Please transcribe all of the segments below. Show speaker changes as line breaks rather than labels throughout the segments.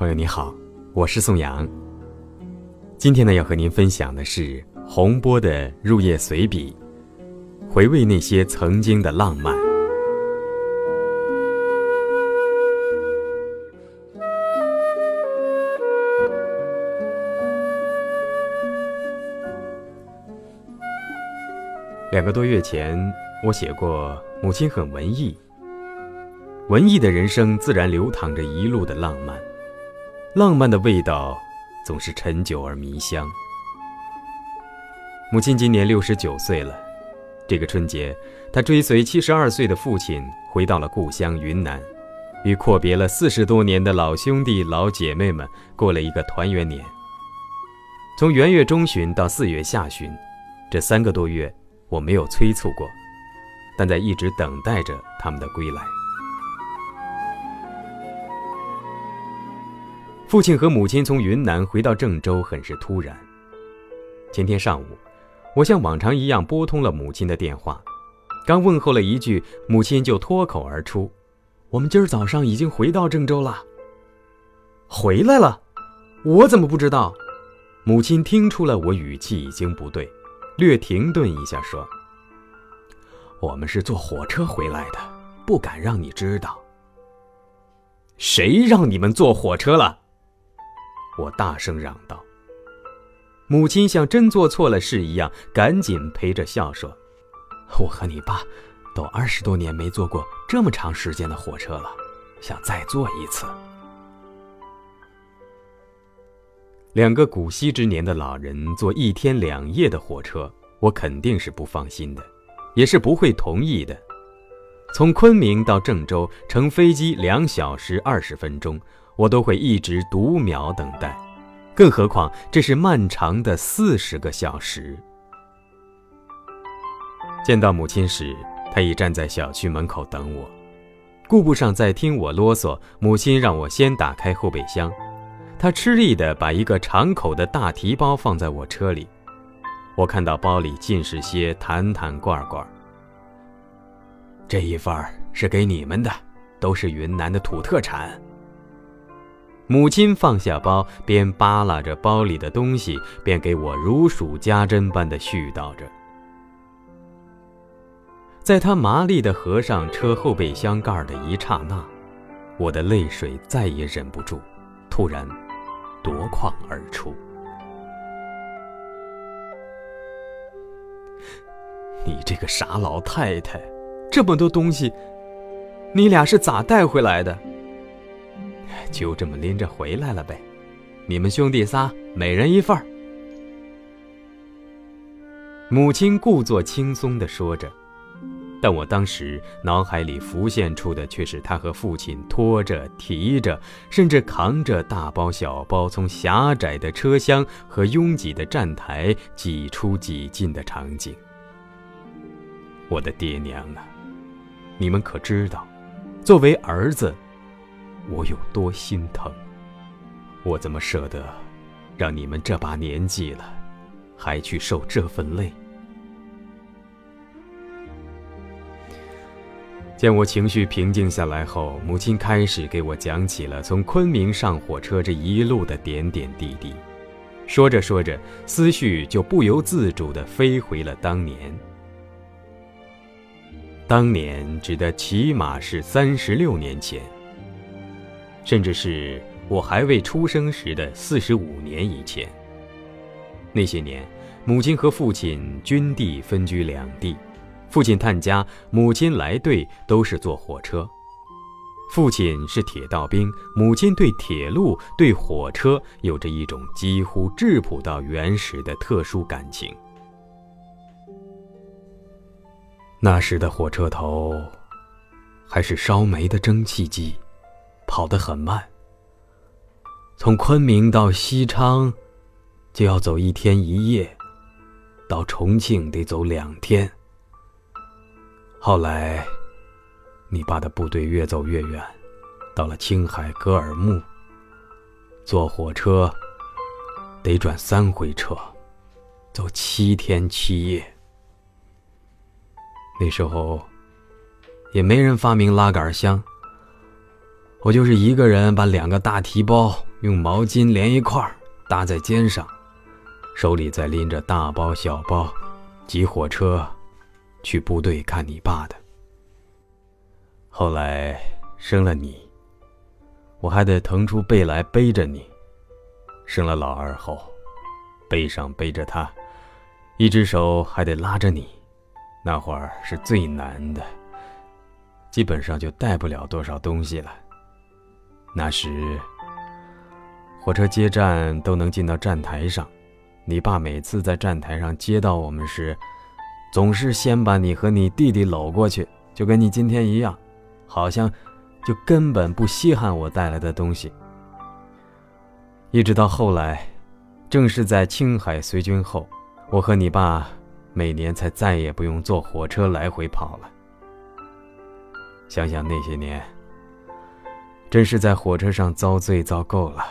朋友你好，我是宋阳。今天呢，要和您分享的是洪波的入夜随笔，回味那些曾经的浪漫。两个多月前，我写过母亲很文艺，文艺的人生自然流淌着一路的浪漫。浪漫的味道总是陈久而弥香。母亲今年六十九岁了，这个春节，她追随七十二岁的父亲回到了故乡云南，与阔别了四十多年的老兄弟老姐妹们过了一个团圆年。从元月中旬到四月下旬，这三个多月，我没有催促过，但在一直等待着他们的归来。父亲和母亲从云南回到郑州很是突然。前天上午，我像往常一样拨通了母亲的电话，刚问候了一句，母亲就脱口而出：“我们今儿早上已经回到郑州了。”回来了？我怎么不知道？母亲听出了我语气已经不对，略停顿一下说：“我们是坐火车回来的，不敢让你知道。”谁让你们坐火车了？我大声嚷道。母亲像真做错了事一样，赶紧陪着笑说：“我和你爸都二十多年没坐过这么长时间的火车了，想再坐一次。”两个古稀之年的老人坐一天两夜的火车，我肯定是不放心的，也是不会同意的。从昆明到郑州，乘飞机两小时二十分钟。我都会一直读秒等待，更何况这是漫长的四十个小时。见到母亲时，她已站在小区门口等我，顾不上再听我啰嗦，母亲让我先打开后备箱。她吃力地把一个敞口的大提包放在我车里，我看到包里尽是些坛坛罐罐。这一份儿是给你们的，都是云南的土特产。母亲放下包，边扒拉着包里的东西，边给我如数家珍般的絮叨着。在她麻利的合上车后备箱盖的一刹那，我的泪水再也忍不住，突然夺眶而出。你这个傻老太太，这么多东西，你俩是咋带回来的？就这么拎着回来了呗，你们兄弟仨每人一份儿。母亲故作轻松地说着，但我当时脑海里浮现出的却是他和父亲拖着、提着，甚至扛着大包小包从狭窄的车厢和拥挤的站台挤出挤进的场景。我的爹娘啊，你们可知道，作为儿子。我有多心疼？我怎么舍得让你们这把年纪了，还去受这份累？见我情绪平静下来后，母亲开始给我讲起了从昆明上火车这一路的点点滴滴。说着说着，思绪就不由自主地飞回了当年。当年指的起码是三十六年前。甚至是我还未出生时的四十五年以前。那些年，母亲和父亲均地分居两地，父亲探家，母亲来对，都是坐火车。父亲是铁道兵，母亲对铁路、对火车有着一种几乎质朴到原始的特殊感情。那时的火车头，还是烧煤的蒸汽机。跑得很慢。从昆明到西昌，就要走一天一夜；到重庆得走两天。后来，你爸的部队越走越远，到了青海格尔木，坐火车得转三回车，走七天七夜。那时候，也没人发明拉杆箱。我就是一个人把两个大提包用毛巾连一块搭在肩上，手里再拎着大包小包，挤火车去部队看你爸的。后来生了你，我还得腾出背来背着你。生了老二后，背上背着他，一只手还得拉着你，那会儿是最难的，基本上就带不了多少东西了。那时，火车接站都能进到站台上，你爸每次在站台上接到我们时，总是先把你和你弟弟搂过去，就跟你今天一样。好像就根本不稀罕我带来的东西。一直到后来，正是在青海随军后，我和你爸每年才再也不用坐火车来回跑了。想想那些年，真是在火车上遭罪遭够了。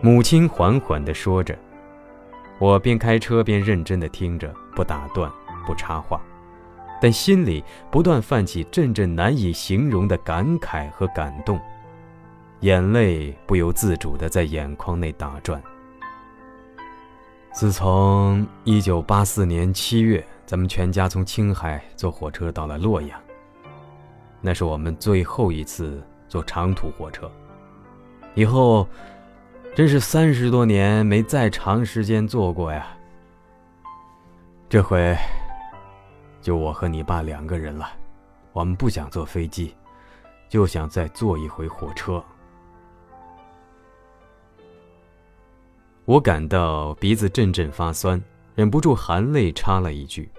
母亲缓缓地说着，我边开车边认真地听着，不打断，不插话。但心里不断泛起阵阵难以形容的感慨和感动，眼泪不由自主地在眼眶内打转。自从1984年7月，咱们全家从青海坐火车到了洛阳，那是我们最后一次坐长途火车。以后，真是三十多年没再长时间坐过呀。这回。就我和你爸两个人了，我们不想坐飞机，就想再坐一回火车。我感到鼻子阵阵发酸，忍不住含泪插了一句：“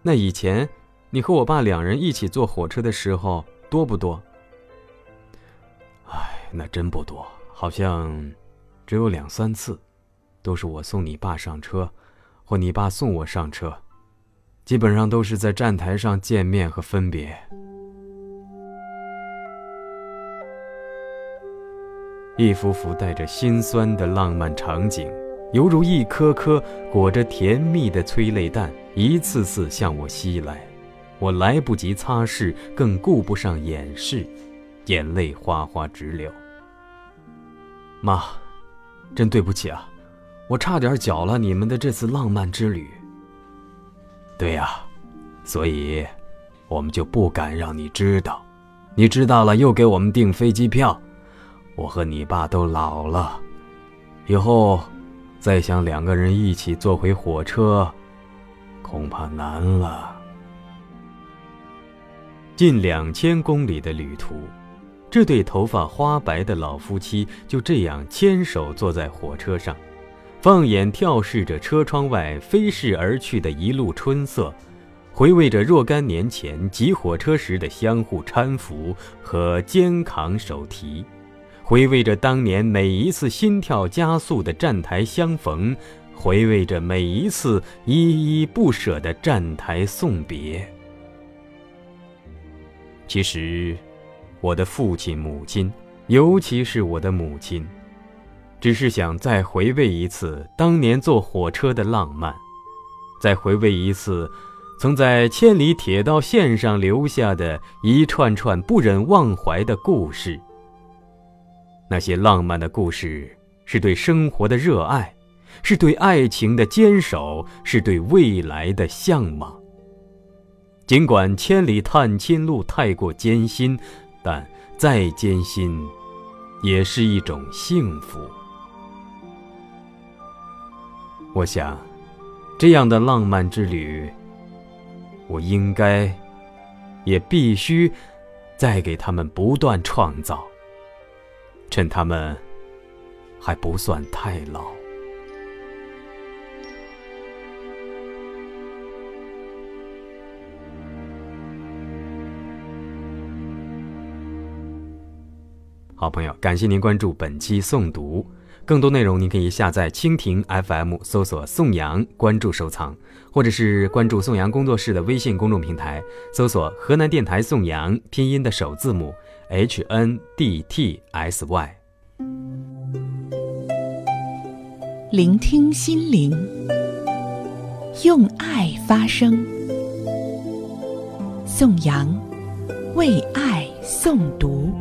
那以前你和我爸两人一起坐火车的时候多不多？”哎，那真不多，好像只有两三次，都是我送你爸上车，或你爸送我上车。基本上都是在站台上见面和分别。一幅幅带着心酸的浪漫场景，犹如一颗颗裹着甜蜜的催泪弹，一次次向我袭来。我来不及擦拭，更顾不上掩饰，眼泪哗哗直流。妈，真对不起啊，我差点搅了你们的这次浪漫之旅。对呀，所以，我们就不敢让你知道。你知道了，又给我们订飞机票。我和你爸都老了，以后再想两个人一起坐回火车，恐怕难了。近两千公里的旅途，这对头发花白的老夫妻就这样牵手坐在火车上。放眼眺视着车窗外飞逝而去的一路春色，回味着若干年前挤火车时的相互搀扶和肩扛手提，回味着当年每一次心跳加速的站台相逢，回味着每一次依依不舍的站台送别。其实，我的父亲、母亲，尤其是我的母亲。只是想再回味一次当年坐火车的浪漫，再回味一次曾在千里铁道线上留下的一串串不忍忘怀的故事。那些浪漫的故事，是对生活的热爱，是对爱情的坚守，是对未来的向往。尽管千里探亲路太过艰辛，但再艰辛，也是一种幸福。我想，这样的浪漫之旅，我应该，也必须，再给他们不断创造。趁他们还不算太老。好朋友，感谢您关注本期诵读。更多内容，您可以下载蜻蜓 FM，搜索“宋阳”，关注收藏，或者是关注宋阳工作室的微信公众平台，搜索“河南电台宋阳”拼音的首字母 H N D T S Y。
聆听心灵，用爱发声。宋阳为爱诵读。